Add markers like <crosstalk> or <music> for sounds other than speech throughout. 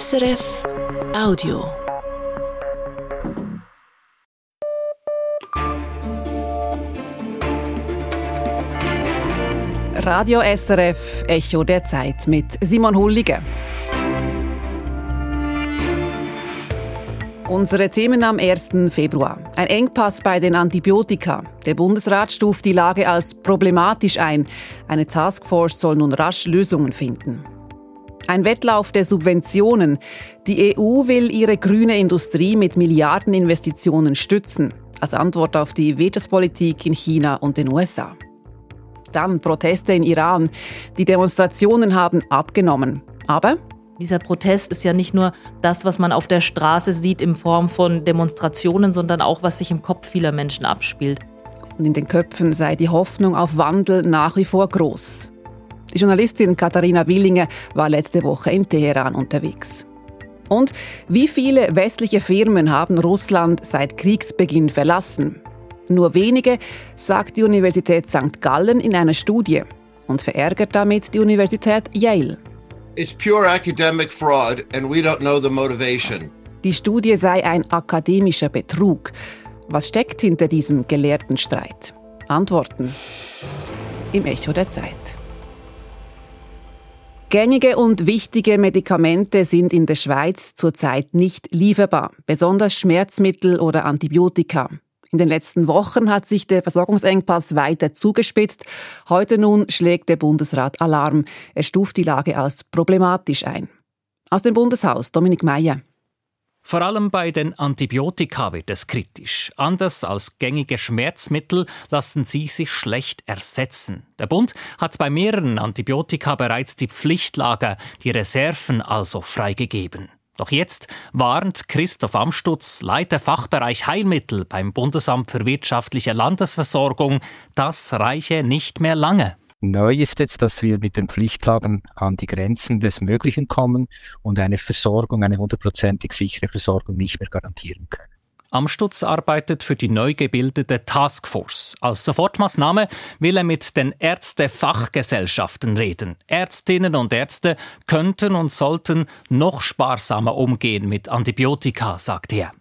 SRF Audio. Radio SRF Echo der Zeit mit Simon Hullige. Unsere Themen am 1. Februar. Ein Engpass bei den Antibiotika. Der Bundesrat stuft die Lage als problematisch ein. Eine Taskforce soll nun rasch Lösungen finden. Ein Wettlauf der Subventionen. Die EU will ihre grüne Industrie mit Milliardeninvestitionen stützen, als Antwort auf die Wirtschaftspolitik in China und den USA. Dann Proteste in Iran. Die Demonstrationen haben abgenommen. Aber dieser Protest ist ja nicht nur das, was man auf der Straße sieht in Form von Demonstrationen, sondern auch, was sich im Kopf vieler Menschen abspielt. Und in den Köpfen sei die Hoffnung auf Wandel nach wie vor groß. Die Journalistin Katharina Willinger war letzte Woche in Teheran unterwegs. Und wie viele westliche Firmen haben Russland seit Kriegsbeginn verlassen? Nur wenige, sagt die Universität St. Gallen in einer Studie und verärgert damit die Universität Yale. It's pure academic fraud and we don't know the motivation. Die Studie sei ein akademischer Betrug. Was steckt hinter diesem gelehrten Streit? Antworten im Echo der Zeit. Gängige und wichtige Medikamente sind in der Schweiz zurzeit nicht lieferbar, besonders Schmerzmittel oder Antibiotika. In den letzten Wochen hat sich der Versorgungsengpass weiter zugespitzt. Heute nun schlägt der Bundesrat Alarm. Er stuft die Lage als problematisch ein. Aus dem Bundeshaus Dominik Meyer. Vor allem bei den Antibiotika wird es kritisch. Anders als gängige Schmerzmittel lassen sie sich schlecht ersetzen. Der Bund hat bei mehreren Antibiotika bereits die Pflichtlager, die Reserven also freigegeben. Doch jetzt warnt Christoph Amstutz, Leiter Fachbereich Heilmittel beim Bundesamt für wirtschaftliche Landesversorgung, das reiche nicht mehr lange. Neu ist jetzt, dass wir mit den Pflichtlagern an die Grenzen des Möglichen kommen und eine Versorgung, eine hundertprozentig sichere Versorgung nicht mehr garantieren können. Amstutz arbeitet für die neu gebildete Taskforce. Als Sofortmaßnahme will er mit den Ärztefachgesellschaften reden. Ärztinnen und Ärzte könnten und sollten noch sparsamer umgehen mit Antibiotika, sagt er.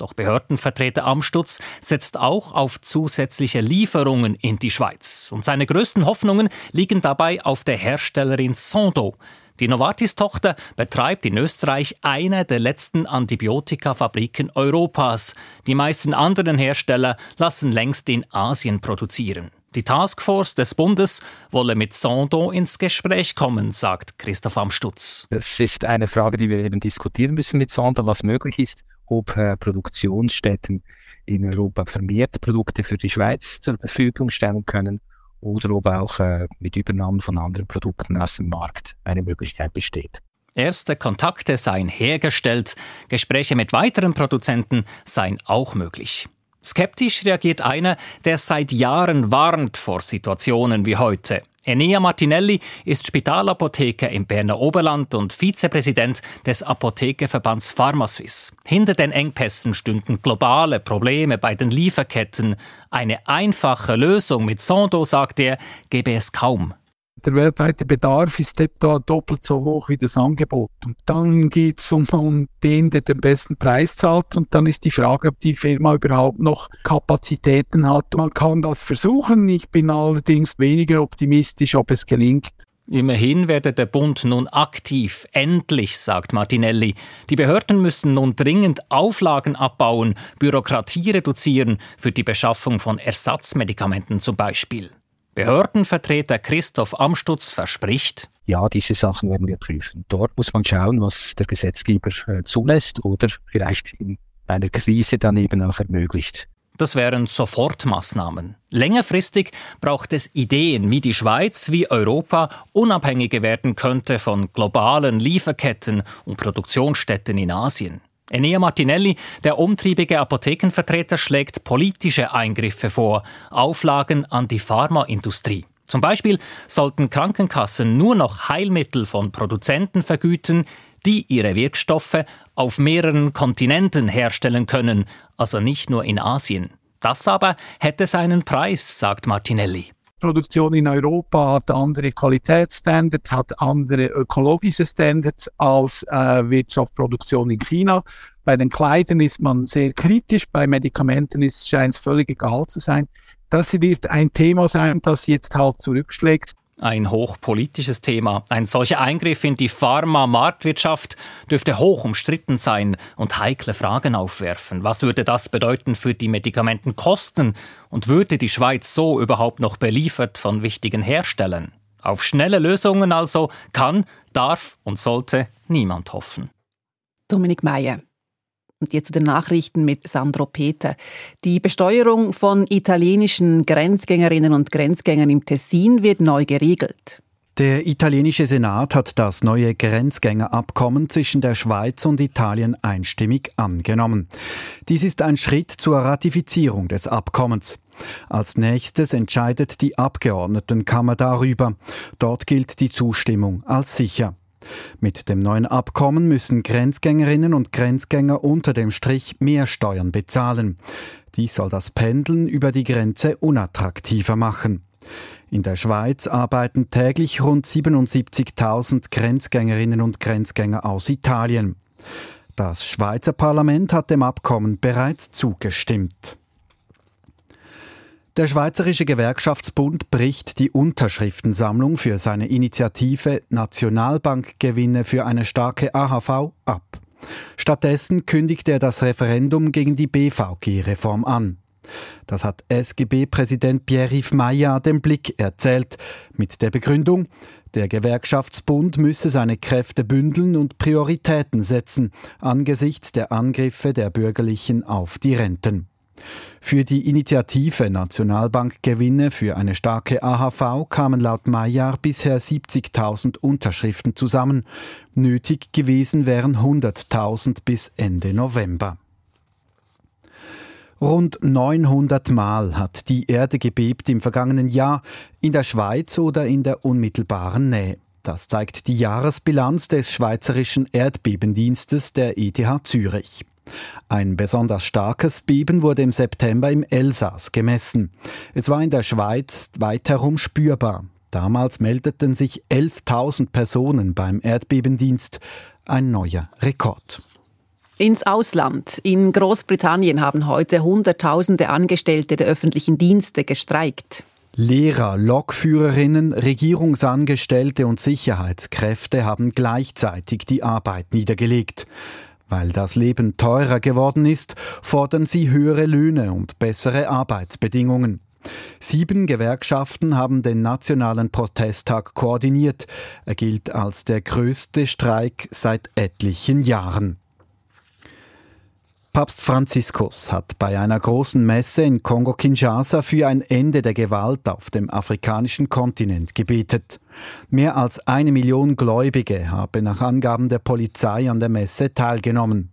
Doch Behördenvertreter Amstutz setzt auch auf zusätzliche Lieferungen in die Schweiz. Und seine größten Hoffnungen liegen dabei auf der Herstellerin Sondo. Die Novartis-Tochter betreibt in Österreich eine der letzten Antibiotikafabriken Europas. Die meisten anderen Hersteller lassen längst in Asien produzieren. Die Taskforce des Bundes wolle mit Sondo ins Gespräch kommen, sagt Christoph Amstutz. Es ist eine Frage, die wir eben diskutieren müssen mit Sondo, was möglich ist, ob Produktionsstätten in Europa vermehrt Produkte für die Schweiz zur Verfügung stellen können oder ob auch äh, mit Übernahmen von anderen Produkten aus dem Markt eine Möglichkeit besteht. Erste Kontakte seien hergestellt, Gespräche mit weiteren Produzenten seien auch möglich. Skeptisch reagiert einer, der seit Jahren warnt vor Situationen wie heute. Enea Martinelli ist Spitalapotheker im Berner Oberland und Vizepräsident des Apothekerverbands Pharmaswiss. Hinter den Engpässen stünden globale Probleme bei den Lieferketten. Eine einfache Lösung mit Sondo, sagt er, gäbe es kaum der weltweite Bedarf ist etwa doppelt so hoch wie das Angebot. Und dann geht es um, um den, der den besten Preis zahlt. Und dann ist die Frage, ob die Firma überhaupt noch Kapazitäten hat. Man kann das versuchen. Ich bin allerdings weniger optimistisch, ob es gelingt. Immerhin werde der Bund nun aktiv. Endlich, sagt Martinelli. Die Behörden müssen nun dringend Auflagen abbauen, Bürokratie reduzieren, für die Beschaffung von Ersatzmedikamenten zum Beispiel. Behördenvertreter Christoph Amstutz verspricht, ja, diese Sachen werden wir prüfen. Dort muss man schauen, was der Gesetzgeber äh, zulässt oder vielleicht in einer Krise dann eben auch ermöglicht. Das wären Sofortmaßnahmen. Längerfristig braucht es Ideen, wie die Schweiz, wie Europa unabhängiger werden könnte von globalen Lieferketten und Produktionsstätten in Asien. Enea Martinelli, der umtriebige Apothekenvertreter, schlägt politische Eingriffe vor, Auflagen an die Pharmaindustrie. Zum Beispiel sollten Krankenkassen nur noch Heilmittel von Produzenten vergüten, die ihre Wirkstoffe auf mehreren Kontinenten herstellen können, also nicht nur in Asien. Das aber hätte seinen Preis, sagt Martinelli. Produktion in Europa hat andere Qualitätsstandards, hat andere ökologische Standards als äh, Wirtschaftsproduktion in China. Bei den Kleidern ist man sehr kritisch, bei Medikamenten scheint es völlig egal zu sein. Das wird ein Thema sein, das jetzt halt zurückschlägt. Ein hochpolitisches Thema. Ein solcher Eingriff in die Pharma-Marktwirtschaft dürfte hoch umstritten sein und heikle Fragen aufwerfen. Was würde das bedeuten für die Medikamentenkosten? Und würde die Schweiz so überhaupt noch beliefert von wichtigen Herstellern? Auf schnelle Lösungen also kann, darf und sollte niemand hoffen. Dominik Meyer. Und jetzt zu den Nachrichten mit Sandro Peter. Die Besteuerung von italienischen Grenzgängerinnen und Grenzgängern im Tessin wird neu geregelt. Der italienische Senat hat das neue Grenzgängerabkommen zwischen der Schweiz und Italien einstimmig angenommen. Dies ist ein Schritt zur Ratifizierung des Abkommens. Als nächstes entscheidet die Abgeordnetenkammer darüber. Dort gilt die Zustimmung als sicher. Mit dem neuen Abkommen müssen Grenzgängerinnen und Grenzgänger unter dem Strich mehr Steuern bezahlen. Dies soll das Pendeln über die Grenze unattraktiver machen. In der Schweiz arbeiten täglich rund 77.000 Grenzgängerinnen und Grenzgänger aus Italien. Das Schweizer Parlament hat dem Abkommen bereits zugestimmt. Der Schweizerische Gewerkschaftsbund bricht die Unterschriftensammlung für seine Initiative Nationalbankgewinne für eine starke AHV ab. Stattdessen kündigt er das Referendum gegen die BVG-Reform an. Das hat SGB-Präsident Pierre-Yves Maillard den Blick erzählt, mit der Begründung, der Gewerkschaftsbund müsse seine Kräfte bündeln und Prioritäten setzen angesichts der Angriffe der Bürgerlichen auf die Renten. Für die Initiative Nationalbankgewinne für eine starke AHV kamen laut Mayer bisher 70.000 Unterschriften zusammen. Nötig gewesen wären 100.000 bis Ende November. Rund 900 Mal hat die Erde gebebt im vergangenen Jahr in der Schweiz oder in der unmittelbaren Nähe. Das zeigt die Jahresbilanz des Schweizerischen Erdbebendienstes der ETH Zürich. Ein besonders starkes Beben wurde im September im Elsass gemessen. Es war in der Schweiz weit herum spürbar. Damals meldeten sich 11.000 Personen beim Erdbebendienst. Ein neuer Rekord. Ins Ausland. In Großbritannien haben heute Hunderttausende Angestellte der öffentlichen Dienste gestreikt. Lehrer, Lokführerinnen, Regierungsangestellte und Sicherheitskräfte haben gleichzeitig die Arbeit niedergelegt. Weil das Leben teurer geworden ist, fordern sie höhere Löhne und bessere Arbeitsbedingungen. Sieben Gewerkschaften haben den nationalen Protesttag koordiniert. Er gilt als der größte Streik seit etlichen Jahren. Papst Franziskus hat bei einer großen Messe in Kongo-Kinshasa für ein Ende der Gewalt auf dem afrikanischen Kontinent gebetet. Mehr als eine Million Gläubige haben nach Angaben der Polizei an der Messe teilgenommen.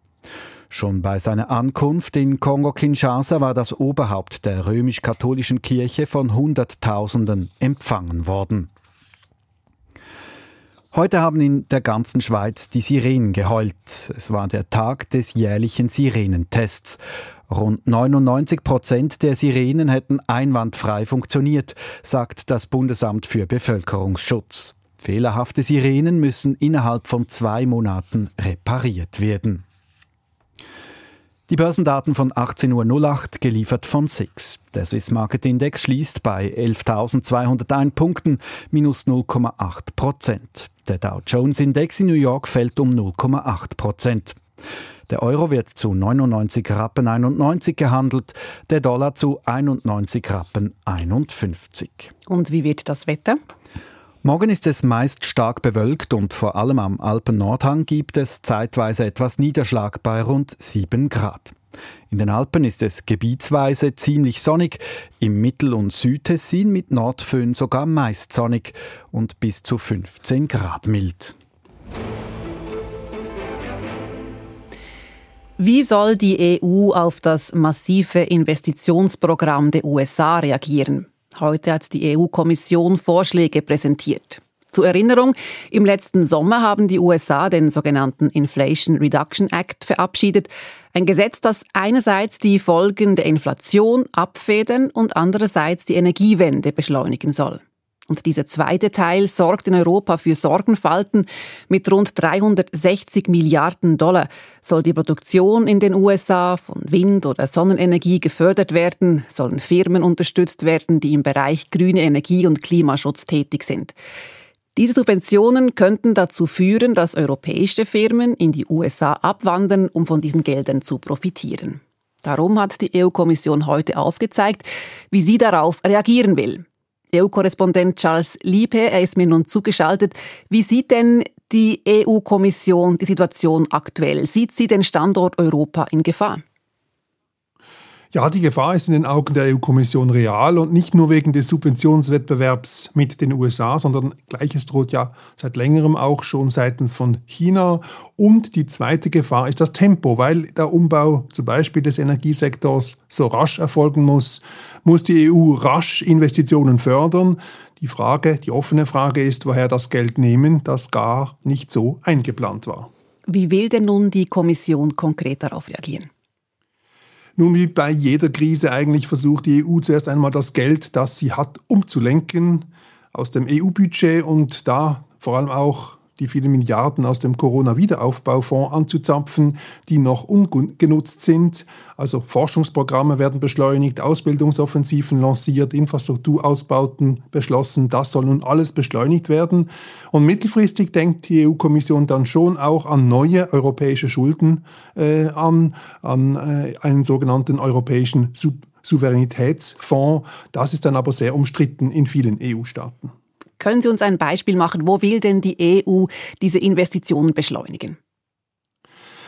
Schon bei seiner Ankunft in Kongo-Kinshasa war das Oberhaupt der römisch-katholischen Kirche von Hunderttausenden empfangen worden. Heute haben in der ganzen Schweiz die Sirenen geheult. Es war der Tag des jährlichen Sirenentests. Rund 99 Prozent der Sirenen hätten einwandfrei funktioniert, sagt das Bundesamt für Bevölkerungsschutz. Fehlerhafte Sirenen müssen innerhalb von zwei Monaten repariert werden. Die Börsendaten von 18.08 Uhr geliefert von SIX. Der Swiss Market Index schließt bei 11.201 Punkten, minus 0,8 Prozent. Der Dow Jones Index in New York fällt um 0,8 Prozent. Der Euro wird zu 99 Rappen 91 gehandelt, der Dollar zu 91 Rappen 51. Und wie wird das Wetter? Morgen ist es meist stark bewölkt und vor allem am Alpen-Nordhang gibt es zeitweise etwas Niederschlag bei rund 7 Grad. In den Alpen ist es gebietsweise ziemlich sonnig, im Mittel- und Südtessin mit Nordföhn sogar meist sonnig und bis zu 15 Grad mild. Wie soll die EU auf das massive Investitionsprogramm der USA reagieren? Heute hat die EU-Kommission Vorschläge präsentiert. Zur Erinnerung, im letzten Sommer haben die USA den sogenannten Inflation Reduction Act verabschiedet. Ein Gesetz, das einerseits die Folgen der Inflation abfedern und andererseits die Energiewende beschleunigen soll. Und dieser zweite Teil sorgt in Europa für Sorgenfalten. Mit rund 360 Milliarden Dollar soll die Produktion in den USA von Wind- oder Sonnenenergie gefördert werden, sollen Firmen unterstützt werden, die im Bereich grüne Energie und Klimaschutz tätig sind. Diese Subventionen könnten dazu führen, dass europäische Firmen in die USA abwandern, um von diesen Geldern zu profitieren. Darum hat die EU-Kommission heute aufgezeigt, wie sie darauf reagieren will. EU-Korrespondent Charles Liebe, er ist mir nun zugeschaltet. Wie sieht denn die EU-Kommission die Situation aktuell? Sieht sie den Standort Europa in Gefahr? Ja, die Gefahr ist in den Augen der EU-Kommission real und nicht nur wegen des Subventionswettbewerbs mit den USA, sondern gleiches droht ja seit längerem auch schon seitens von China. Und die zweite Gefahr ist das Tempo, weil der Umbau zum Beispiel des Energiesektors so rasch erfolgen muss, muss die EU rasch Investitionen fördern. Die Frage, die offene Frage ist, woher das Geld nehmen, das gar nicht so eingeplant war. Wie will denn nun die Kommission konkret darauf reagieren? Nun, wie bei jeder Krise eigentlich versucht die EU zuerst einmal das Geld, das sie hat, umzulenken aus dem EU-Budget und da vor allem auch die vielen Milliarden aus dem Corona-Wiederaufbaufonds anzuzapfen, die noch ungenutzt sind. Also Forschungsprogramme werden beschleunigt, Ausbildungsoffensiven lanciert, Infrastrukturausbauten beschlossen. Das soll nun alles beschleunigt werden. Und mittelfristig denkt die EU-Kommission dann schon auch an neue europäische Schulden äh, an, an äh, einen sogenannten europäischen Sub Souveränitätsfonds. Das ist dann aber sehr umstritten in vielen EU-Staaten. Können Sie uns ein Beispiel machen? Wo will denn die EU diese Investitionen beschleunigen?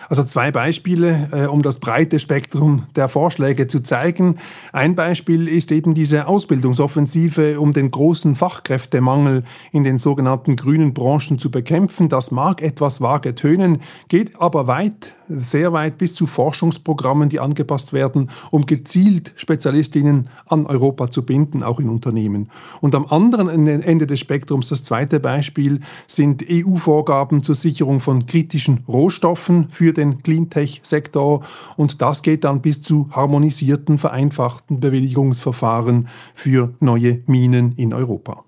Also zwei Beispiele, äh, um das breite Spektrum der Vorschläge zu zeigen. Ein Beispiel ist eben diese Ausbildungsoffensive, um den großen Fachkräftemangel in den sogenannten grünen Branchen zu bekämpfen. Das mag etwas vage tönen, geht aber weit, sehr weit bis zu Forschungsprogrammen, die angepasst werden, um gezielt Spezialistinnen an Europa zu binden, auch in Unternehmen. Und am anderen Ende des Spektrums, das zweite Beispiel, sind EU-Vorgaben zur Sicherung von kritischen Rohstoffen für den Cleantech-Sektor und das geht dann bis zu harmonisierten, vereinfachten Bewilligungsverfahren für neue Minen in Europa.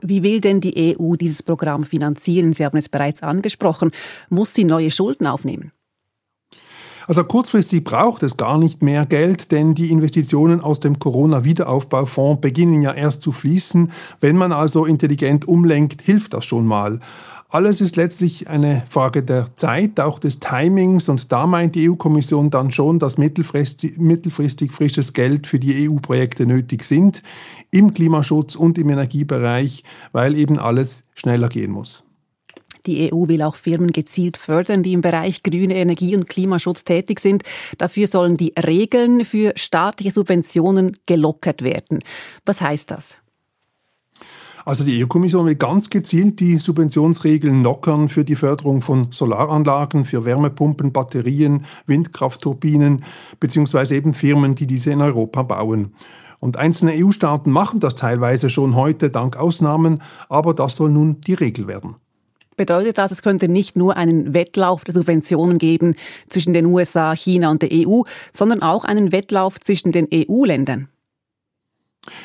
Wie will denn die EU dieses Programm finanzieren? Sie haben es bereits angesprochen. Muss sie neue Schulden aufnehmen? Also kurzfristig braucht es gar nicht mehr Geld, denn die Investitionen aus dem Corona-Wiederaufbaufonds beginnen ja erst zu fließen. Wenn man also intelligent umlenkt, hilft das schon mal. Alles ist letztlich eine Frage der Zeit, auch des Timings. Und da meint die EU-Kommission dann schon, dass mittelfristig, mittelfristig frisches Geld für die EU-Projekte nötig sind, im Klimaschutz und im Energiebereich, weil eben alles schneller gehen muss. Die EU will auch Firmen gezielt fördern, die im Bereich grüne Energie und Klimaschutz tätig sind. Dafür sollen die Regeln für staatliche Subventionen gelockert werden. Was heißt das? Also die EU-Kommission will ganz gezielt die Subventionsregeln lockern für die Förderung von Solaranlagen, für Wärmepumpen, Batterien, Windkraftturbinen beziehungsweise eben Firmen, die diese in Europa bauen. Und einzelne EU-Staaten machen das teilweise schon heute dank Ausnahmen, aber das soll nun die Regel werden. Bedeutet das, es könnte nicht nur einen Wettlauf der Subventionen geben zwischen den USA, China und der EU, sondern auch einen Wettlauf zwischen den EU-Ländern?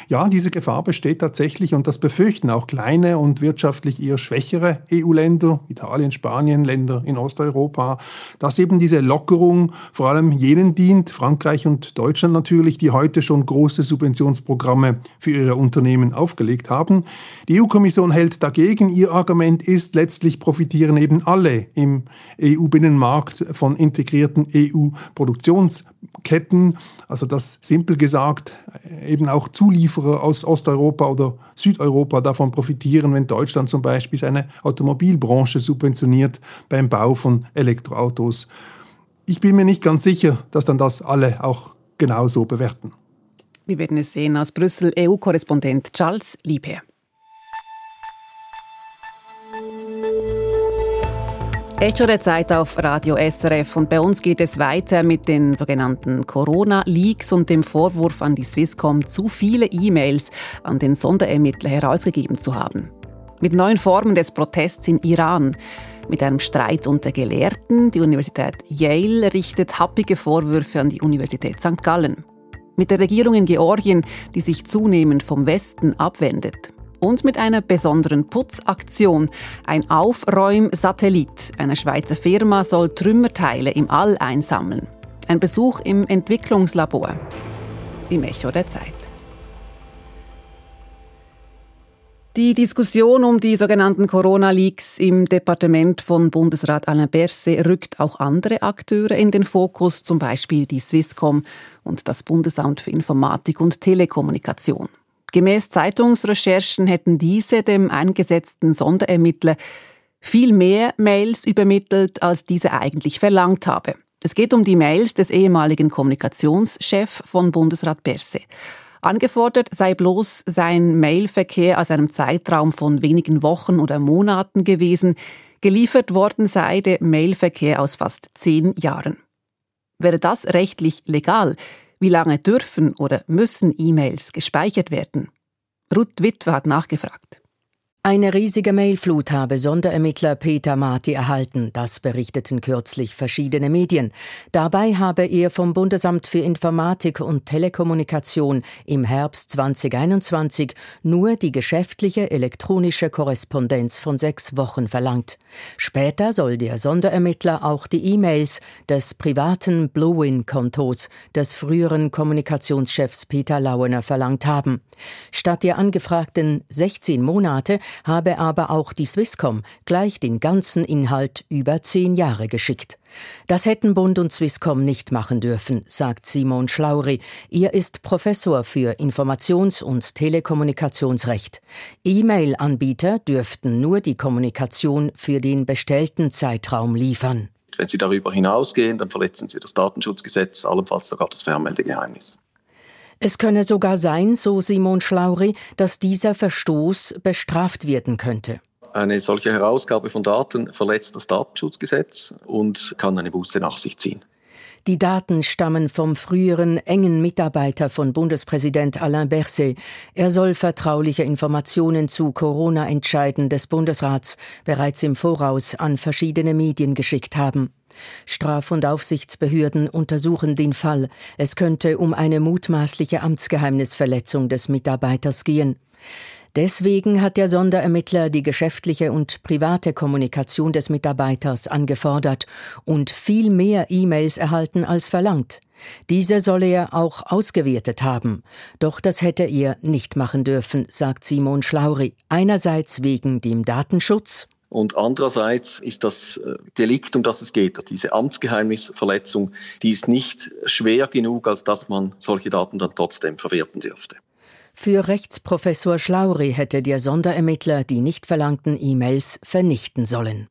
Ja, diese Gefahr besteht tatsächlich und das befürchten auch kleine und wirtschaftlich eher schwächere EU-Länder, Italien, Spanien, Länder in Osteuropa, dass eben diese Lockerung vor allem jenen dient, Frankreich und Deutschland natürlich, die heute schon große Subventionsprogramme für ihre Unternehmen aufgelegt haben. Die EU-Kommission hält dagegen, ihr Argument ist, letztlich profitieren eben alle im EU-Binnenmarkt von integrierten EU-Produktionsketten, also das simpel gesagt eben auch zu Zulieferer aus Osteuropa oder Südeuropa davon profitieren, wenn Deutschland zum Beispiel seine Automobilbranche subventioniert beim Bau von Elektroautos. Ich bin mir nicht ganz sicher, dass dann das alle auch genauso bewerten. Wir werden es sehen aus Brüssel EU-Korrespondent Charles Liebherr. Echo der Zeit auf Radio SRF und bei uns geht es weiter mit den sogenannten Corona-Leaks und dem Vorwurf an die Swisscom, zu viele E-Mails an den Sonderermittler herausgegeben zu haben. Mit neuen Formen des Protests in Iran, mit einem Streit unter Gelehrten. Die Universität Yale richtet happige Vorwürfe an die Universität St. Gallen. Mit der Regierung in Georgien, die sich zunehmend vom Westen abwendet. Und mit einer besonderen Putzaktion. Ein Aufräumsatellit einer Schweizer Firma soll Trümmerteile im All einsammeln. Ein Besuch im Entwicklungslabor. Im Echo der Zeit. Die Diskussion um die sogenannten Corona-Leaks im Departement von Bundesrat Alain Berset rückt auch andere Akteure in den Fokus, zum Beispiel die Swisscom und das Bundesamt für Informatik und Telekommunikation. Gemäß Zeitungsrecherchen hätten diese dem eingesetzten Sonderermittler viel mehr Mails übermittelt, als diese eigentlich verlangt habe. Es geht um die Mails des ehemaligen Kommunikationschefs von Bundesrat Berset. Angefordert sei bloß sein Mailverkehr aus einem Zeitraum von wenigen Wochen oder Monaten gewesen. Geliefert worden sei der Mailverkehr aus fast zehn Jahren. Wäre das rechtlich legal? Wie lange dürfen oder müssen E-Mails gespeichert werden? Ruth Witwer hat nachgefragt. Eine riesige Mailflut habe Sonderermittler Peter Marti erhalten, das berichteten kürzlich verschiedene Medien. Dabei habe er vom Bundesamt für Informatik und Telekommunikation im Herbst 2021 nur die geschäftliche elektronische Korrespondenz von sechs Wochen verlangt. Später soll der Sonderermittler auch die E-Mails des privaten Bluewin-Kontos des früheren Kommunikationschefs Peter Lauener verlangt haben. Statt der angefragten 16 Monate habe aber auch die Swisscom gleich den ganzen Inhalt über zehn Jahre geschickt. Das hätten Bund und Swisscom nicht machen dürfen, sagt Simon Schlauri. Er ist Professor für Informations- und Telekommunikationsrecht. E-Mail-Anbieter dürften nur die Kommunikation für den bestellten Zeitraum liefern. Wenn sie darüber hinausgehen, dann verletzen sie das Datenschutzgesetz, allenfalls sogar das Fernmeldegeheimnis. Es könne sogar sein, so Simon Schlauri, dass dieser Verstoß bestraft werden könnte. Eine solche Herausgabe von Daten verletzt das Datenschutzgesetz und kann eine Buße nach sich ziehen. Die Daten stammen vom früheren engen Mitarbeiter von Bundespräsident Alain Berset. Er soll vertrauliche Informationen zu Corona-Entscheiden des Bundesrats bereits im Voraus an verschiedene Medien geschickt haben. Straf- und Aufsichtsbehörden untersuchen den Fall. Es könnte um eine mutmaßliche Amtsgeheimnisverletzung des Mitarbeiters gehen. Deswegen hat der Sonderermittler die geschäftliche und private Kommunikation des Mitarbeiters angefordert und viel mehr E-Mails erhalten als verlangt. Diese solle er auch ausgewertet haben. Doch das hätte er nicht machen dürfen, sagt Simon Schlauri. Einerseits wegen dem Datenschutz und andererseits ist das äh, Delikt, um das es geht, diese Amtsgeheimnisverletzung, die ist nicht schwer genug, als dass man solche Daten dann trotzdem verwerten dürfte. Für Rechtsprofessor Schlauri hätte der Sonderermittler die nicht verlangten E-Mails vernichten sollen.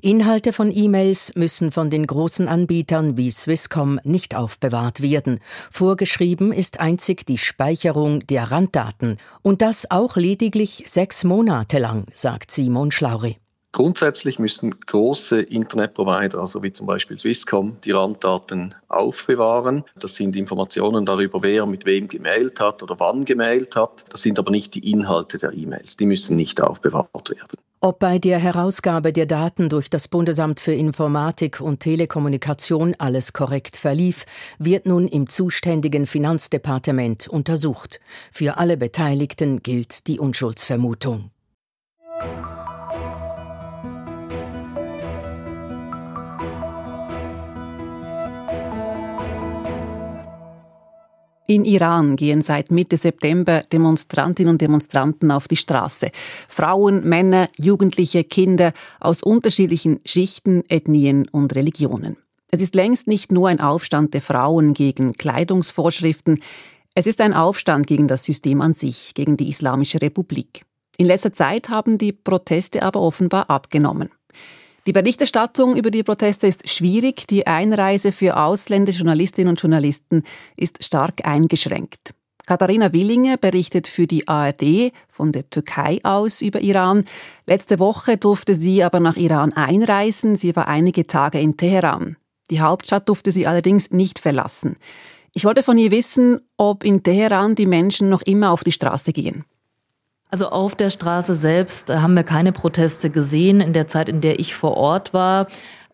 Inhalte von E-Mails müssen von den großen Anbietern wie Swisscom nicht aufbewahrt werden. Vorgeschrieben ist einzig die Speicherung der Randdaten und das auch lediglich sechs Monate lang, sagt Simon Schlauri. Grundsätzlich müssen große Internetprovider, also wie zum Beispiel Swisscom, die Randdaten aufbewahren. Das sind Informationen darüber, wer mit wem gemailt hat oder wann gemailt hat. Das sind aber nicht die Inhalte der E-Mails. Die müssen nicht aufbewahrt werden. Ob bei der Herausgabe der Daten durch das Bundesamt für Informatik und Telekommunikation alles korrekt verlief, wird nun im zuständigen Finanzdepartement untersucht. Für alle Beteiligten gilt die Unschuldsvermutung. In Iran gehen seit Mitte September Demonstrantinnen und Demonstranten auf die Straße. Frauen, Männer, Jugendliche, Kinder aus unterschiedlichen Schichten, Ethnien und Religionen. Es ist längst nicht nur ein Aufstand der Frauen gegen Kleidungsvorschriften, es ist ein Aufstand gegen das System an sich, gegen die Islamische Republik. In letzter Zeit haben die Proteste aber offenbar abgenommen. Die Berichterstattung über die Proteste ist schwierig. Die Einreise für ausländische Journalistinnen und Journalisten ist stark eingeschränkt. Katharina Willinger berichtet für die ARD von der Türkei aus über Iran. Letzte Woche durfte sie aber nach Iran einreisen. Sie war einige Tage in Teheran. Die Hauptstadt durfte sie allerdings nicht verlassen. Ich wollte von ihr wissen, ob in Teheran die Menschen noch immer auf die Straße gehen. Also auf der Straße selbst haben wir keine Proteste gesehen in der Zeit, in der ich vor Ort war.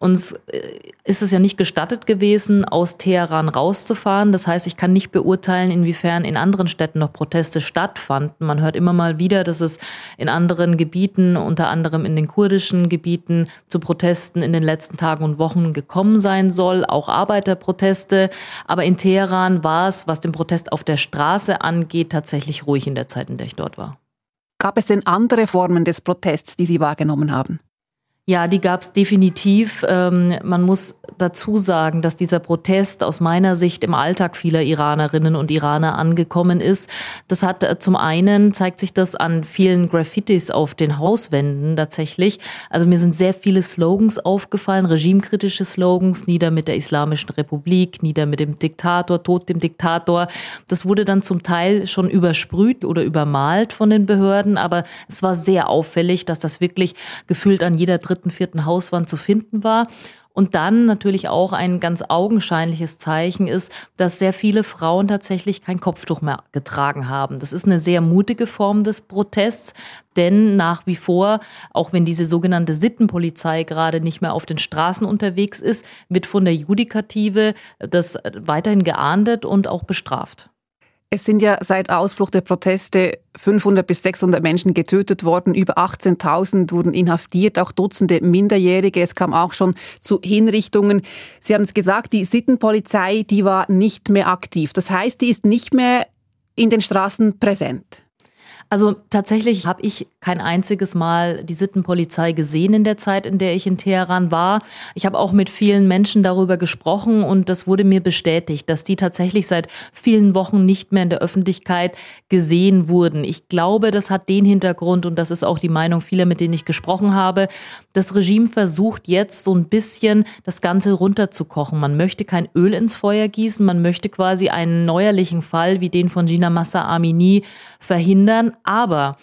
Uns äh, ist es ja nicht gestattet gewesen, aus Teheran rauszufahren. Das heißt, ich kann nicht beurteilen, inwiefern in anderen Städten noch Proteste stattfanden. Man hört immer mal wieder, dass es in anderen Gebieten, unter anderem in den kurdischen Gebieten, zu Protesten in den letzten Tagen und Wochen gekommen sein soll, auch Arbeiterproteste. Aber in Teheran war es, was den Protest auf der Straße angeht, tatsächlich ruhig in der Zeit, in der ich dort war. Gab es denn andere Formen des Protests, die Sie wahrgenommen haben? Ja, die gab es definitiv. Ähm, man muss dazu sagen, dass dieser Protest aus meiner Sicht im Alltag vieler Iranerinnen und Iraner angekommen ist. Das hat äh, zum einen zeigt sich das an vielen Graffitis auf den Hauswänden tatsächlich. Also mir sind sehr viele Slogans aufgefallen, regimekritische Slogans, nieder mit der Islamischen Republik, nieder mit dem Diktator, tot dem Diktator. Das wurde dann zum Teil schon übersprüht oder übermalt von den Behörden, aber es war sehr auffällig, dass das wirklich gefühlt an jeder dritten dritten, vierten Hauswand zu finden war. Und dann natürlich auch ein ganz augenscheinliches Zeichen ist, dass sehr viele Frauen tatsächlich kein Kopftuch mehr getragen haben. Das ist eine sehr mutige Form des Protests, denn nach wie vor, auch wenn diese sogenannte Sittenpolizei gerade nicht mehr auf den Straßen unterwegs ist, wird von der Judikative das weiterhin geahndet und auch bestraft. Es sind ja seit Ausbruch der Proteste 500 bis 600 Menschen getötet worden, über 18.000 wurden inhaftiert, auch Dutzende Minderjährige. Es kam auch schon zu Hinrichtungen. Sie haben es gesagt, die Sittenpolizei, die war nicht mehr aktiv. Das heißt, die ist nicht mehr in den Straßen präsent. Also tatsächlich habe ich kein einziges Mal die Sittenpolizei gesehen in der Zeit, in der ich in Teheran war. Ich habe auch mit vielen Menschen darüber gesprochen und das wurde mir bestätigt, dass die tatsächlich seit vielen Wochen nicht mehr in der Öffentlichkeit gesehen wurden. Ich glaube, das hat den Hintergrund und das ist auch die Meinung vieler, mit denen ich gesprochen habe. Das Regime versucht jetzt so ein bisschen das Ganze runterzukochen. Man möchte kein Öl ins Feuer gießen, man möchte quasi einen neuerlichen Fall wie den von Gina Massa Amini verhindern aber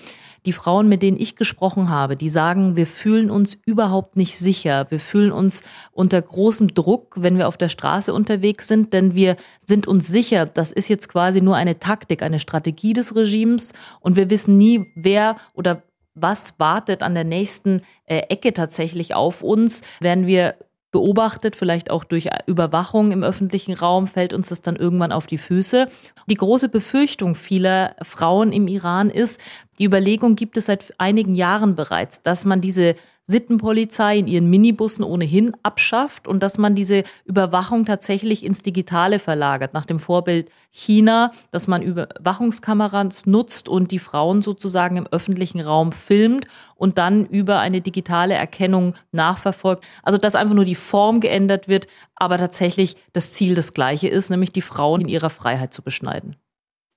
die Frauen, mit denen ich gesprochen habe, die sagen, wir fühlen uns überhaupt nicht sicher. Wir fühlen uns unter großem Druck, wenn wir auf der Straße unterwegs sind, denn wir sind uns sicher, das ist jetzt quasi nur eine Taktik, eine Strategie des Regimes und wir wissen nie, wer oder was wartet an der nächsten äh, Ecke tatsächlich auf uns, werden wir beobachtet, vielleicht auch durch Überwachung im öffentlichen Raum, fällt uns das dann irgendwann auf die Füße. Die große Befürchtung vieler Frauen im Iran ist, die Überlegung gibt es seit einigen Jahren bereits, dass man diese Sittenpolizei in ihren Minibussen ohnehin abschafft und dass man diese Überwachung tatsächlich ins Digitale verlagert, nach dem Vorbild China, dass man Überwachungskameras nutzt und die Frauen sozusagen im öffentlichen Raum filmt und dann über eine digitale Erkennung nachverfolgt. Also dass einfach nur die Form geändert wird, aber tatsächlich das Ziel das gleiche ist, nämlich die Frauen in ihrer Freiheit zu beschneiden.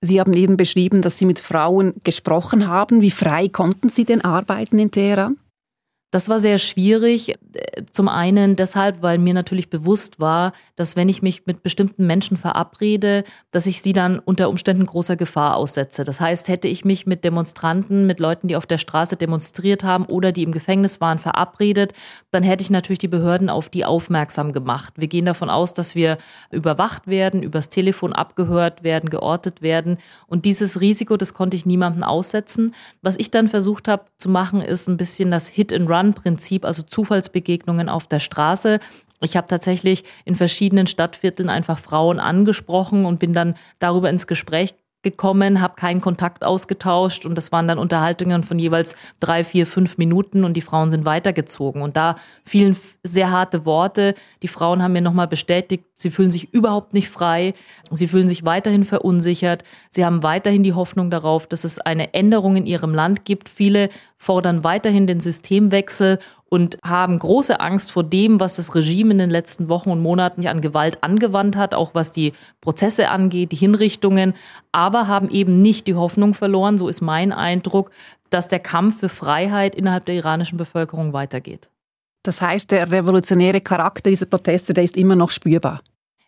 Sie haben eben beschrieben, dass Sie mit Frauen gesprochen haben. Wie frei konnten Sie denn arbeiten in Teheran? Das war sehr schwierig. Zum einen deshalb, weil mir natürlich bewusst war, dass wenn ich mich mit bestimmten Menschen verabrede, dass ich sie dann unter Umständen großer Gefahr aussetze. Das heißt, hätte ich mich mit Demonstranten, mit Leuten, die auf der Straße demonstriert haben oder die im Gefängnis waren, verabredet, dann hätte ich natürlich die Behörden auf die aufmerksam gemacht. Wir gehen davon aus, dass wir überwacht werden, übers Telefon abgehört werden, geortet werden. Und dieses Risiko, das konnte ich niemandem aussetzen. Was ich dann versucht habe zu machen, ist ein bisschen das Hit and Run Run-Prinzip, also Zufallsbegegnungen auf der Straße. Ich habe tatsächlich in verschiedenen Stadtvierteln einfach Frauen angesprochen und bin dann darüber ins Gespräch gekommen, habe keinen Kontakt ausgetauscht und das waren dann Unterhaltungen von jeweils drei, vier, fünf Minuten und die Frauen sind weitergezogen. Und da fielen sehr harte Worte. Die Frauen haben mir nochmal bestätigt, sie fühlen sich überhaupt nicht frei, sie fühlen sich weiterhin verunsichert, sie haben weiterhin die Hoffnung darauf, dass es eine Änderung in ihrem Land gibt. Viele fordern weiterhin den Systemwechsel und haben große Angst vor dem, was das Regime in den letzten Wochen und Monaten an Gewalt angewandt hat, auch was die Prozesse angeht, die Hinrichtungen, aber haben eben nicht die Hoffnung verloren, so ist mein Eindruck, dass der Kampf für Freiheit innerhalb der iranischen Bevölkerung weitergeht. Das heißt, der revolutionäre Charakter dieser Proteste, der ist immer noch spürbar.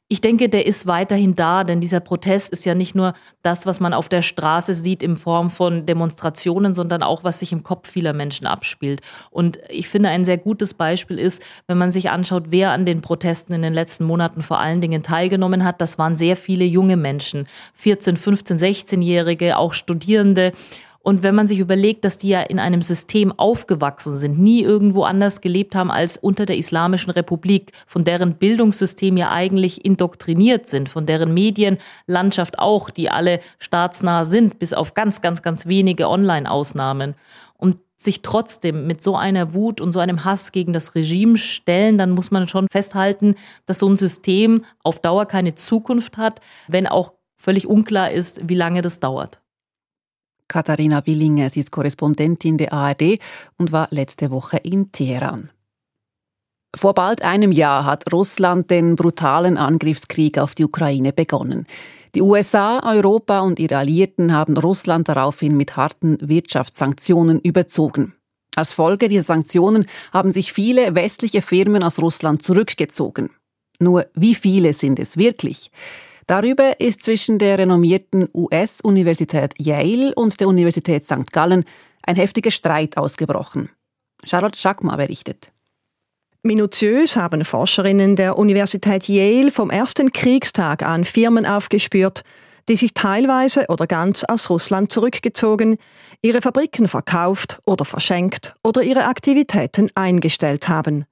Ich denke, der ist weiterhin da, denn dieser Protest ist ja nicht nur das, was man auf der Straße sieht in Form von Demonstrationen, sondern auch, was sich im Kopf vieler Menschen abspielt. Und ich finde, ein sehr gutes Beispiel ist, wenn man sich anschaut, wer an den Protesten in den letzten Monaten vor allen Dingen teilgenommen hat. Das waren sehr viele junge Menschen, 14, 15, 16-Jährige, auch Studierende. Und wenn man sich überlegt, dass die ja in einem System aufgewachsen sind, nie irgendwo anders gelebt haben als unter der Islamischen Republik, von deren Bildungssystem ja eigentlich indoktriniert sind, von deren Medienlandschaft auch, die alle staatsnah sind, bis auf ganz, ganz, ganz wenige Online-Ausnahmen. Und sich trotzdem mit so einer Wut und so einem Hass gegen das Regime stellen, dann muss man schon festhalten, dass so ein System auf Dauer keine Zukunft hat, wenn auch völlig unklar ist, wie lange das dauert. Katharina Billinger, sie ist Korrespondentin der ARD und war letzte Woche in Teheran. Vor bald einem Jahr hat Russland den brutalen Angriffskrieg auf die Ukraine begonnen. Die USA, Europa und ihre Alliierten haben Russland daraufhin mit harten Wirtschaftssanktionen überzogen. Als Folge dieser Sanktionen haben sich viele westliche Firmen aus Russland zurückgezogen. Nur wie viele sind es wirklich? Darüber ist zwischen der renommierten US-Universität Yale und der Universität St. Gallen ein heftiger Streit ausgebrochen. Charlotte Schackma berichtet. Minutiös haben Forscherinnen der Universität Yale vom ersten Kriegstag an Firmen aufgespürt, die sich teilweise oder ganz aus Russland zurückgezogen, ihre Fabriken verkauft oder verschenkt oder ihre Aktivitäten eingestellt haben.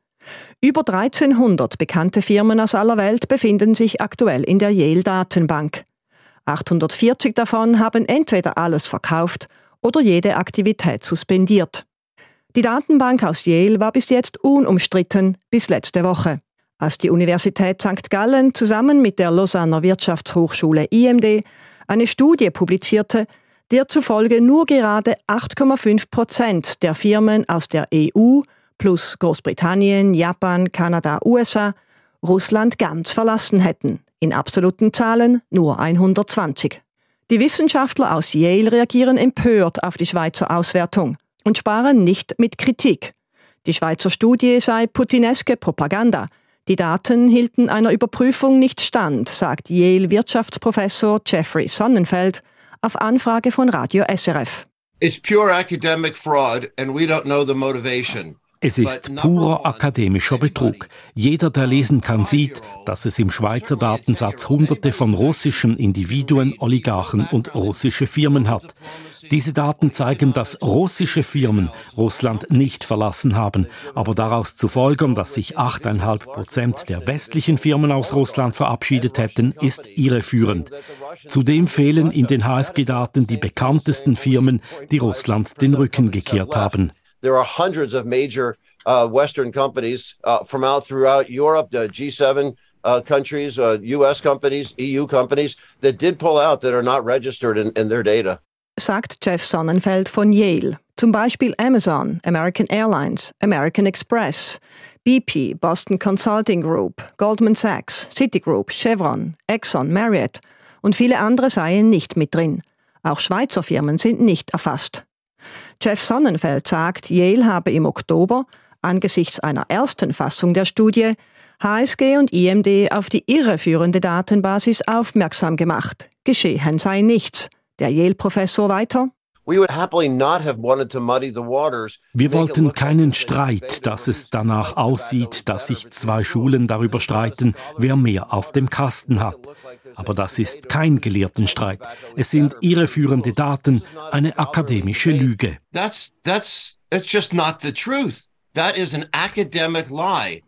Über 1300 bekannte Firmen aus aller Welt befinden sich aktuell in der Yale-Datenbank. 840 davon haben entweder alles verkauft oder jede Aktivität suspendiert. Die Datenbank aus Yale war bis jetzt unumstritten bis letzte Woche. Als die Universität St. Gallen zusammen mit der Lausanner Wirtschaftshochschule IMD eine Studie publizierte, der zufolge nur gerade 8,5 Prozent der Firmen aus der EU plus Großbritannien, Japan, Kanada, USA Russland ganz verlassen hätten. In absoluten Zahlen nur 120. Die Wissenschaftler aus Yale reagieren empört auf die Schweizer Auswertung und sparen nicht mit Kritik. Die Schweizer Studie sei putineske Propaganda. Die Daten hielten einer Überprüfung nicht stand, sagt Yale Wirtschaftsprofessor Jeffrey Sonnenfeld auf Anfrage von Radio SRF. It's pure academic fraud and we don't know the motivation. Es ist purer akademischer Betrug. Jeder, der lesen kann, sieht, dass es im Schweizer Datensatz hunderte von russischen Individuen, Oligarchen und russische Firmen hat. Diese Daten zeigen, dass russische Firmen Russland nicht verlassen haben, aber daraus zu folgern, dass sich 8,5 Prozent der westlichen Firmen aus Russland verabschiedet hätten, ist irreführend. Zudem fehlen in den HSG-Daten die bekanntesten Firmen, die Russland den Rücken gekehrt haben. There are hundreds of major uh, Western companies uh, from out throughout Europe, the G7 uh, countries, US uh, companies, EU companies that did pull out that are not registered in, in their data. Sagt Jeff Sonnenfeld von Yale. Zum Beispiel Amazon, American Airlines, American Express, BP, Boston Consulting Group, Goldman Sachs, Citigroup, Chevron, Exxon, Marriott und viele andere seien nicht mit drin. Auch Schweizer Firmen sind nicht erfasst. Jeff Sonnenfeld sagt, Yale habe im Oktober angesichts einer ersten Fassung der Studie HSG und IMD auf die irreführende Datenbasis aufmerksam gemacht. Geschehen sei nichts. Der Yale-Professor weiter. Wir wollten keinen Streit, dass es danach aussieht, dass sich zwei Schulen darüber streiten, wer mehr auf dem Kasten hat. Aber das ist kein Gelehrtenstreit. Es sind irreführende Daten, eine akademische Lüge. That's, that's, that's just not the truth. That is an academic lie.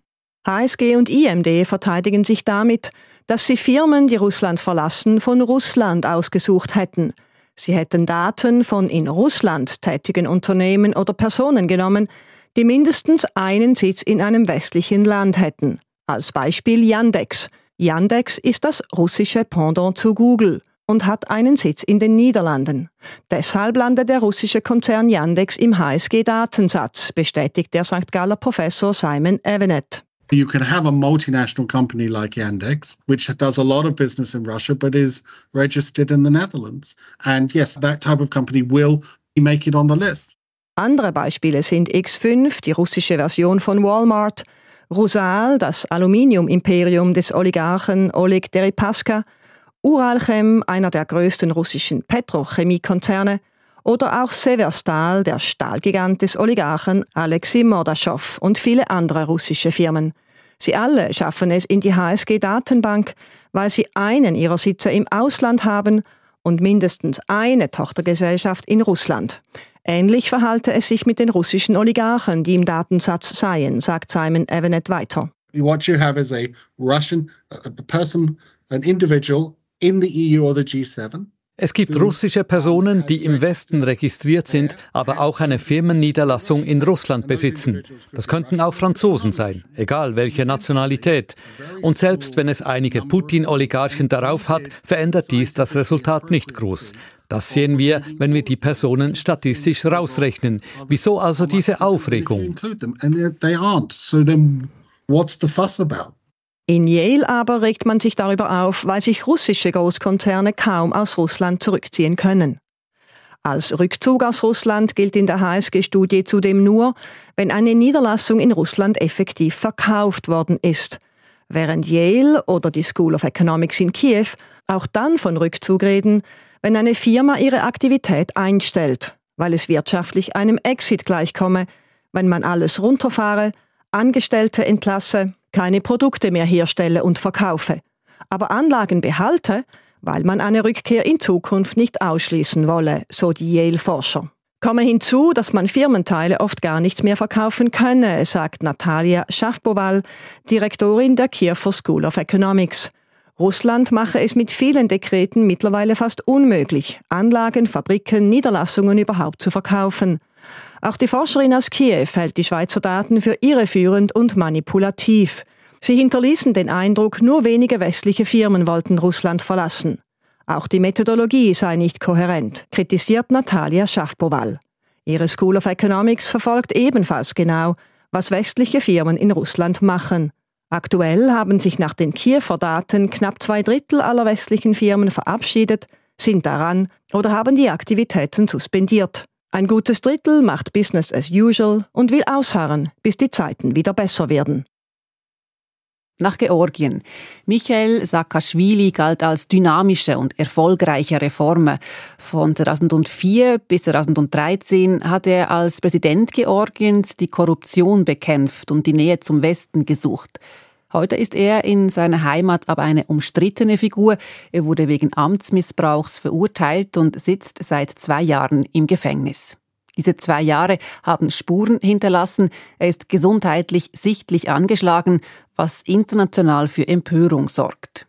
HSG und IMD verteidigen sich damit, dass sie Firmen, die Russland verlassen, von Russland ausgesucht hätten. Sie hätten Daten von in Russland tätigen Unternehmen oder Personen genommen, die mindestens einen Sitz in einem westlichen Land hätten. Als Beispiel Yandex. Yandex ist das russische Pendant zu Google und hat einen Sitz in den Niederlanden. Deshalb landet der russische Konzern Yandex im HSG-Datensatz, bestätigt der St. Galler Professor Simon Evenet. You can have a multinational company like Yandex, which does a lot of business in Russia but is registered in the Netherlands. And yes, that type of company will make it on the list. Andere Beispiele sind X5, die russische Version von Walmart, Rusal, das Aluminium-Imperium des Oligarchen Oleg Deripaska, Uralchem, einer der größten russischen Petrochemiekonzerne, oder auch Severstal, der Stahlgigant des Oligarchen Alexei Mordaschow und viele andere russische Firmen. Sie alle schaffen es in die HSG-Datenbank, weil sie einen ihrer Sitze im Ausland haben und mindestens eine Tochtergesellschaft in Russland. Ähnlich verhalte es sich mit den russischen Oligarchen, die im Datensatz seien, sagt Simon Evanet weiter. What you have is a Russian a person, an individual in the EU or the G7 es gibt russische Personen, die im Westen registriert sind, aber auch eine Firmenniederlassung in Russland besitzen. Das könnten auch Franzosen sein, egal welche Nationalität. Und selbst wenn es einige Putin-Oligarchen darauf hat, verändert dies das Resultat nicht groß. Das sehen wir, wenn wir die Personen statistisch rausrechnen. Wieso also diese Aufregung? What's the fuss about? In Yale aber regt man sich darüber auf, weil sich russische Großkonzerne kaum aus Russland zurückziehen können. Als Rückzug aus Russland gilt in der HSG-Studie zudem nur, wenn eine Niederlassung in Russland effektiv verkauft worden ist, während Yale oder die School of Economics in Kiew auch dann von Rückzug reden, wenn eine Firma ihre Aktivität einstellt, weil es wirtschaftlich einem Exit gleichkomme, wenn man alles runterfahre, Angestellte entlasse keine Produkte mehr herstelle und verkaufe, aber Anlagen behalte, weil man eine Rückkehr in Zukunft nicht ausschließen wolle, so die Yale-Forscher. Komme hinzu, dass man Firmenteile oft gar nicht mehr verkaufen könne, sagt Natalia Schafboval, Direktorin der Kiefer School of Economics. Russland mache es mit vielen Dekreten mittlerweile fast unmöglich, Anlagen, Fabriken, Niederlassungen überhaupt zu verkaufen. Auch die Forscherin aus Kiew hält die Schweizer Daten für irreführend und manipulativ. Sie hinterließen den Eindruck, nur wenige westliche Firmen wollten Russland verlassen. Auch die Methodologie sei nicht kohärent, kritisiert Natalia Schafboval. Ihre School of Economics verfolgt ebenfalls genau, was westliche Firmen in Russland machen. Aktuell haben sich nach den Kiewer Daten knapp zwei Drittel aller westlichen Firmen verabschiedet, sind daran oder haben die Aktivitäten suspendiert. Ein gutes Drittel macht Business as usual und will ausharren, bis die Zeiten wieder besser werden. Nach Georgien. Michael Saakashvili galt als dynamische und erfolgreiche Reformer. Von 2004 bis 2013 hat er als Präsident Georgiens die Korruption bekämpft und die Nähe zum Westen gesucht. Heute ist er in seiner Heimat aber eine umstrittene Figur. Er wurde wegen Amtsmissbrauchs verurteilt und sitzt seit zwei Jahren im Gefängnis. Diese zwei Jahre haben Spuren hinterlassen. Er ist gesundheitlich sichtlich angeschlagen, was international für Empörung sorgt.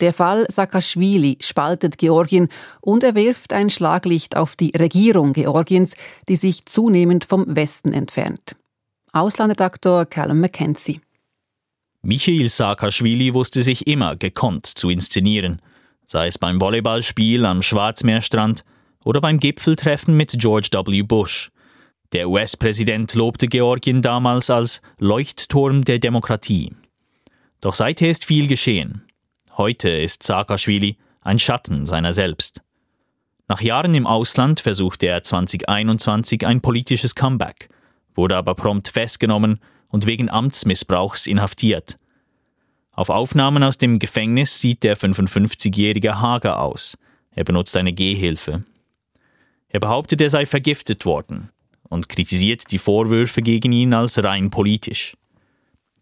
Der Fall Saakashvili spaltet Georgien und er wirft ein Schlaglicht auf die Regierung Georgiens, die sich zunehmend vom Westen entfernt. Auslandredaktor Callum McKenzie. Michail Saakashvili wusste sich immer gekonnt zu inszenieren, sei es beim Volleyballspiel am Schwarzmeerstrand oder beim Gipfeltreffen mit George W. Bush. Der US-Präsident lobte Georgien damals als Leuchtturm der Demokratie. Doch seither ist viel geschehen. Heute ist Saakashvili ein Schatten seiner selbst. Nach Jahren im Ausland versuchte er 2021 ein politisches Comeback, wurde aber prompt festgenommen und wegen Amtsmissbrauchs inhaftiert. Auf Aufnahmen aus dem Gefängnis sieht der 55-jährige hager aus. Er benutzt eine Gehhilfe. Er behauptet, er sei vergiftet worden und kritisiert die Vorwürfe gegen ihn als rein politisch.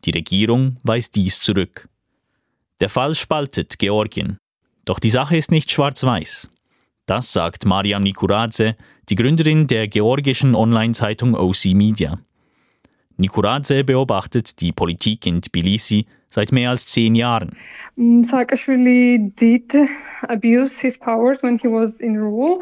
Die Regierung weist dies zurück. Der Fall spaltet Georgien. Doch die Sache ist nicht schwarz-weiß. Das sagt Mariam Nikuradze, die Gründerin der georgischen Online-Zeitung OC Media. Nikuradze beobachtet die Politik in Tbilisi seit mehr als zehn Jahren. Mm, Saakashvili did abuse his powers when he was in rule.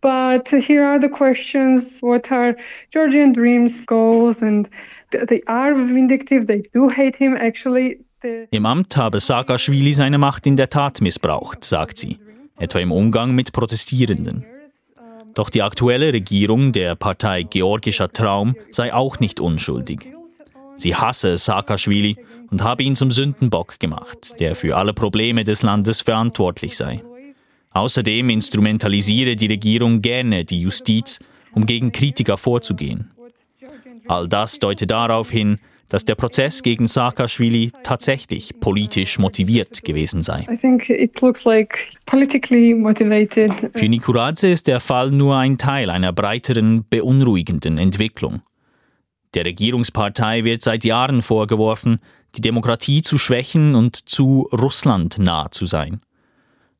But here are the questions. What are Georgian dreams, goals? And they are vindictive. They do hate him actually. Im Amt habe Saakashvili seine Macht in der Tat missbraucht, sagt sie, etwa im Umgang mit Protestierenden. Doch die aktuelle Regierung der Partei Georgischer Traum sei auch nicht unschuldig. Sie hasse Saakashvili und habe ihn zum Sündenbock gemacht, der für alle Probleme des Landes verantwortlich sei. Außerdem instrumentalisiere die Regierung gerne die Justiz, um gegen Kritiker vorzugehen. All das deutet darauf hin, dass der Prozess gegen Saakashvili tatsächlich politisch motiviert gewesen sei. Für Nikuradze ist der Fall nur ein Teil einer breiteren, beunruhigenden Entwicklung. Der Regierungspartei wird seit Jahren vorgeworfen, die Demokratie zu schwächen und zu Russland nah zu sein.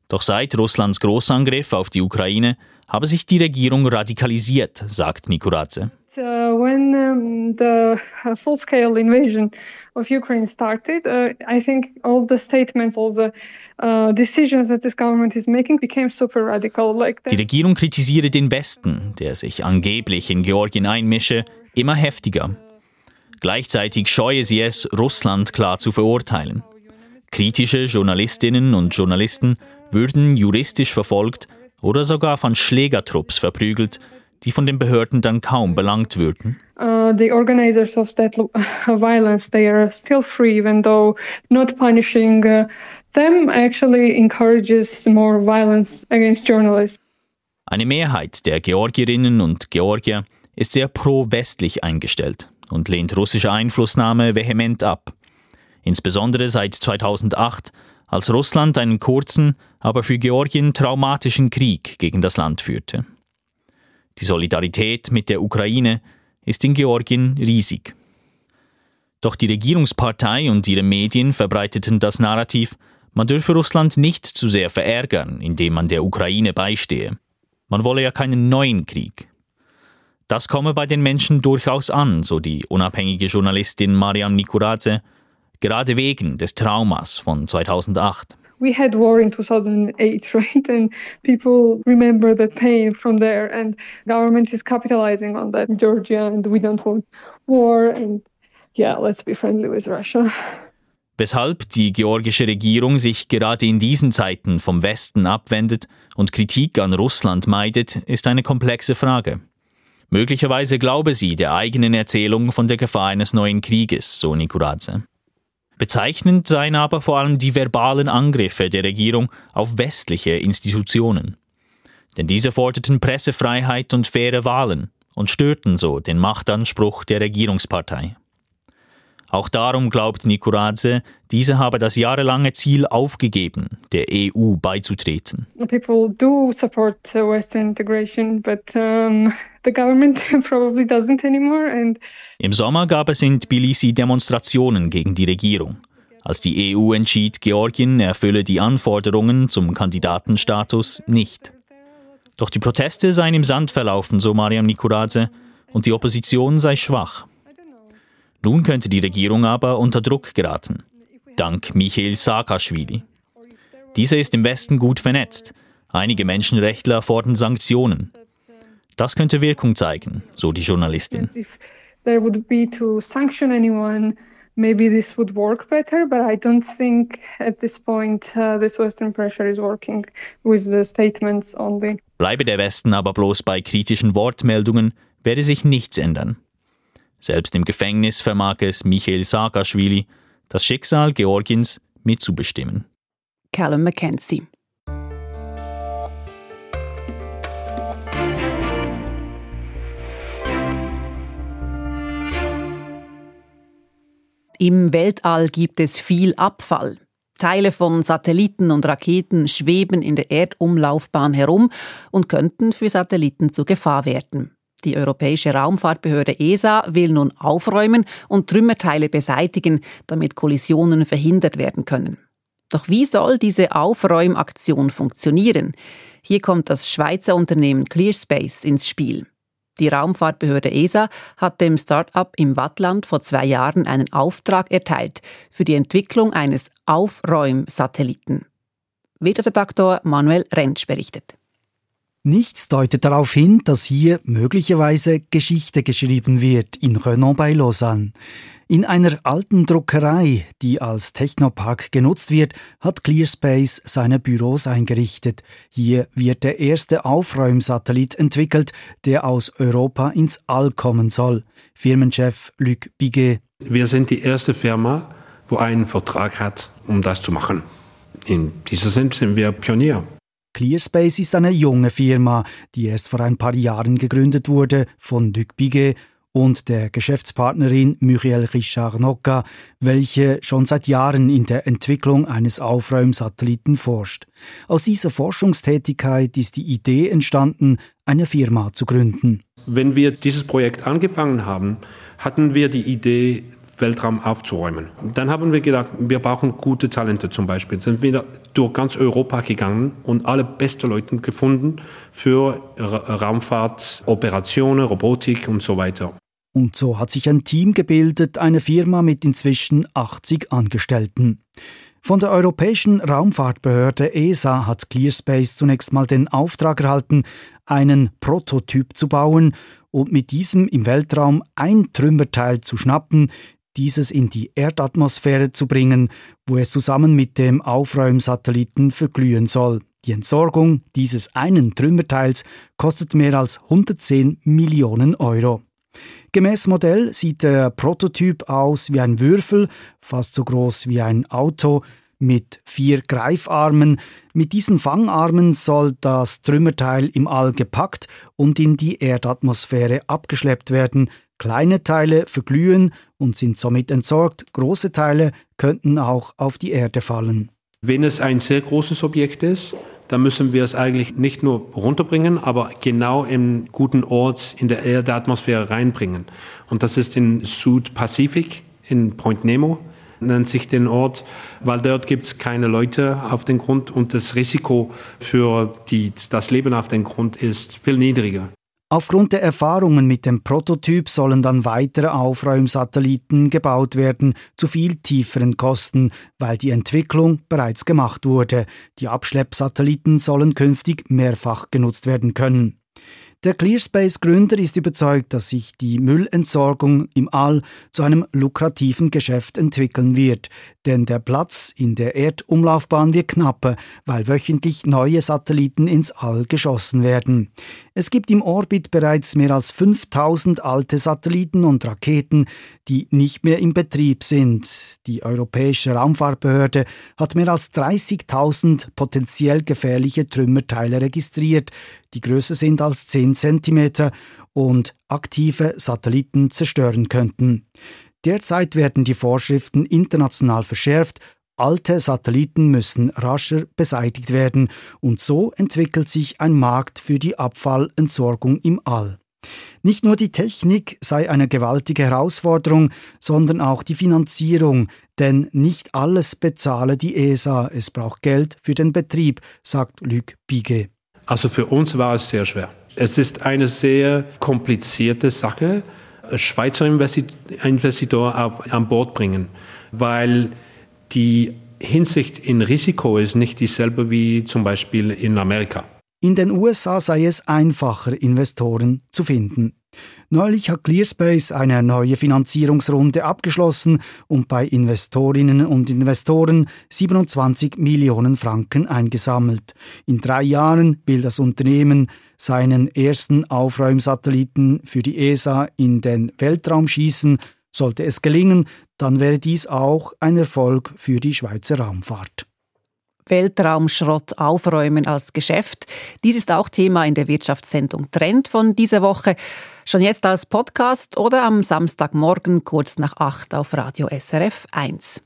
Doch seit Russlands Großangriff auf die Ukraine habe sich die Regierung radikalisiert, sagt Nikuradze. Uh, when um, the uh, full-scale invasion of Ukraine started, uh, I think all the statements, all the uh, decisions that this government is making became super radical. Like Die Regierung kritisiere den Westen, der sich angeblich in Georgien einmische, immer heftiger. Gleichzeitig scheue sie es, Russland klar zu verurteilen. Kritische Journalistinnen und Journalisten würden juristisch verfolgt oder sogar von Schlägertrupps verprügelt, die von den Behörden dann kaum belangt würden. Uh, the organizers of that <laughs> violence, they are still free, even though not punishing uh, them actually encourages more violence against journalists. Eine Mehrheit der Georgierinnen und Georgier ist sehr pro-westlich eingestellt und lehnt russische Einflussnahme vehement ab. Insbesondere seit 2008, als Russland einen kurzen, aber für Georgien traumatischen Krieg gegen das Land führte. Die Solidarität mit der Ukraine ist in Georgien riesig. Doch die Regierungspartei und ihre Medien verbreiteten das Narrativ, man dürfe Russland nicht zu sehr verärgern, indem man der Ukraine beistehe. Man wolle ja keinen neuen Krieg. Das komme bei den Menschen durchaus an, so die unabhängige Journalistin Mariam Nikuradze, gerade wegen des Traumas von 2008. we had war in 2008 <laughs> right and people remember the pain from there and government is capitalizing on that in georgia and we don't want war and yeah let's be friendly with russia <laughs> Weshalb die georgische Regierung sich gerade in diesen Zeiten vom Westen abwendet und Kritik an Russland meidet, ist eine komplexe Frage. Möglicherweise glaube sie der eigenen Erzählung von der Gefahr eines neuen Krieges, so Nikuradze. Bezeichnend seien aber vor allem die verbalen Angriffe der Regierung auf westliche Institutionen. Denn diese forderten Pressefreiheit und faire Wahlen und störten so den Machtanspruch der Regierungspartei. Auch darum glaubt Nikuradze, diese habe das jahrelange Ziel aufgegeben, der EU beizutreten. People do support Western integration, but um, the government <laughs> probably doesn't anymore. And Im Sommer gab es in Tbilisi Demonstrationen gegen die Regierung, als die EU entschied, Georgien erfülle die Anforderungen zum Kandidatenstatus nicht. Doch die Proteste seien im Sand verlaufen, so Mariam Nikuradze, und die Opposition sei schwach. Nun könnte die Regierung aber unter Druck geraten, dank Michael Saakashvili. Dieser ist im Westen gut vernetzt. Einige Menschenrechtler fordern Sanktionen. Das könnte Wirkung zeigen, so die Journalistin. if there would be to sanction anyone, maybe this would work better. But I don't think at this point uh, this Western pressure is working with the statements only. Bleibe der Westen aber bloß bei kritischen Wortmeldungen, werde sich nichts ändern. Selbst im Gefängnis vermag es Michael Saakashvili, das Schicksal Georgiens mitzubestimmen. Callum Mackenzie. Im Weltall gibt es viel Abfall. Teile von Satelliten und Raketen schweben in der Erdumlaufbahn herum und könnten für Satelliten zur Gefahr werden. Die Europäische Raumfahrtbehörde ESA will nun aufräumen und Trümmerteile beseitigen, damit Kollisionen verhindert werden können. Doch wie soll diese Aufräumaktion funktionieren? Hier kommt das Schweizer Unternehmen ClearSpace ins Spiel. Die Raumfahrtbehörde ESA hat dem Start-up im Wattland vor zwei Jahren einen Auftrag erteilt für die Entwicklung eines Aufräumsatelliten. Redaktor Manuel Rentsch berichtet. Nichts deutet darauf hin, dass hier möglicherweise Geschichte geschrieben wird in Renan bei Lausanne. In einer alten Druckerei, die als Technopark genutzt wird, hat ClearSpace seine Büros eingerichtet. Hier wird der erste Aufräumsatellit entwickelt, der aus Europa ins All kommen soll. Firmenchef Luc Biguet. Wir sind die erste Firma, wo einen Vertrag hat, um das zu machen. In diesem Sinn sind wir Pionier. ClearSpace ist eine junge Firma, die erst vor ein paar Jahren gegründet wurde von Luc Biguet und der Geschäftspartnerin Muriel Richard Nocca, welche schon seit Jahren in der Entwicklung eines Aufräumsatelliten forscht. Aus dieser Forschungstätigkeit ist die Idee entstanden, eine Firma zu gründen. Wenn wir dieses Projekt angefangen haben, hatten wir die Idee, Weltraum aufzuräumen. Dann haben wir gedacht, wir brauchen gute Talente zum Beispiel. Sind wir durch ganz Europa gegangen und alle besten Leute gefunden für Raumfahrt, Operationen, Robotik und so weiter. Und so hat sich ein Team gebildet, eine Firma mit inzwischen 80 Angestellten. Von der Europäischen Raumfahrtbehörde ESA hat ClearSpace zunächst mal den Auftrag erhalten, einen Prototyp zu bauen und mit diesem im Weltraum ein Trümmerteil zu schnappen, dieses in die Erdatmosphäre zu bringen, wo es zusammen mit dem Aufräumsatelliten verglühen soll. Die Entsorgung dieses einen Trümmerteils kostet mehr als 110 Millionen Euro. Gemäß Modell sieht der Prototyp aus wie ein Würfel, fast so groß wie ein Auto, mit vier Greifarmen. Mit diesen Fangarmen soll das Trümmerteil im All gepackt und in die Erdatmosphäre abgeschleppt werden. Kleine Teile verglühen und sind somit entsorgt, große Teile könnten auch auf die Erde fallen. Wenn es ein sehr großes Objekt ist, dann müssen wir es eigentlich nicht nur runterbringen, aber genau im guten Ort in der Erdatmosphäre reinbringen. Und das ist in Südpazifik, in Point Nemo nennt sich den Ort, weil dort gibt es keine Leute auf dem Grund und das Risiko für die, das Leben auf dem Grund ist viel niedriger. Aufgrund der Erfahrungen mit dem Prototyp sollen dann weitere Aufräumsatelliten gebaut werden, zu viel tieferen Kosten, weil die Entwicklung bereits gemacht wurde. Die Abschleppsatelliten sollen künftig mehrfach genutzt werden können. Der ClearSpace-Gründer ist überzeugt, dass sich die Müllentsorgung im All zu einem lukrativen Geschäft entwickeln wird, denn der Platz in der Erdumlaufbahn wird knapper, weil wöchentlich neue Satelliten ins All geschossen werden. Es gibt im Orbit bereits mehr als 5000 alte Satelliten und Raketen, die nicht mehr in Betrieb sind. Die Europäische Raumfahrtbehörde hat mehr als 30.000 potenziell gefährliche Trümmerteile registriert, die größer sind als 10 cm und aktive Satelliten zerstören könnten. Derzeit werden die Vorschriften international verschärft, alte Satelliten müssen rascher beseitigt werden und so entwickelt sich ein Markt für die Abfallentsorgung im All. Nicht nur die Technik sei eine gewaltige Herausforderung, sondern auch die Finanzierung, denn nicht alles bezahle die ESA, es braucht Geld für den Betrieb, sagt Luc Biget. Also für uns war es sehr schwer. Es ist eine sehr komplizierte Sache, Schweizer Investitor auf, an Bord bringen, weil die Hinsicht in Risiko ist nicht dieselbe wie zum Beispiel in Amerika. In den USA sei es einfacher, Investoren zu finden. Neulich hat ClearSpace eine neue Finanzierungsrunde abgeschlossen und bei Investorinnen und Investoren 27 Millionen Franken eingesammelt. In drei Jahren will das Unternehmen seinen ersten Aufräumsatelliten für die ESA in den Weltraum schießen. Sollte es gelingen, dann wäre dies auch ein Erfolg für die Schweizer Raumfahrt. Weltraumschrott aufräumen als Geschäft. Dies ist auch Thema in der Wirtschaftssendung Trend von dieser Woche. Schon jetzt als Podcast oder am Samstagmorgen kurz nach acht auf Radio SRF 1.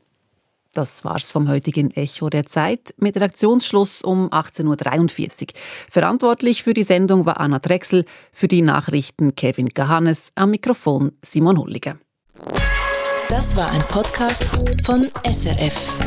Das war's vom heutigen Echo der Zeit mit Redaktionsschluss um 18.43 Uhr. Verantwortlich für die Sendung war Anna Drechsel, für die Nachrichten Kevin Gahannes, am Mikrofon Simon Hulliger. Das war ein Podcast von SRF.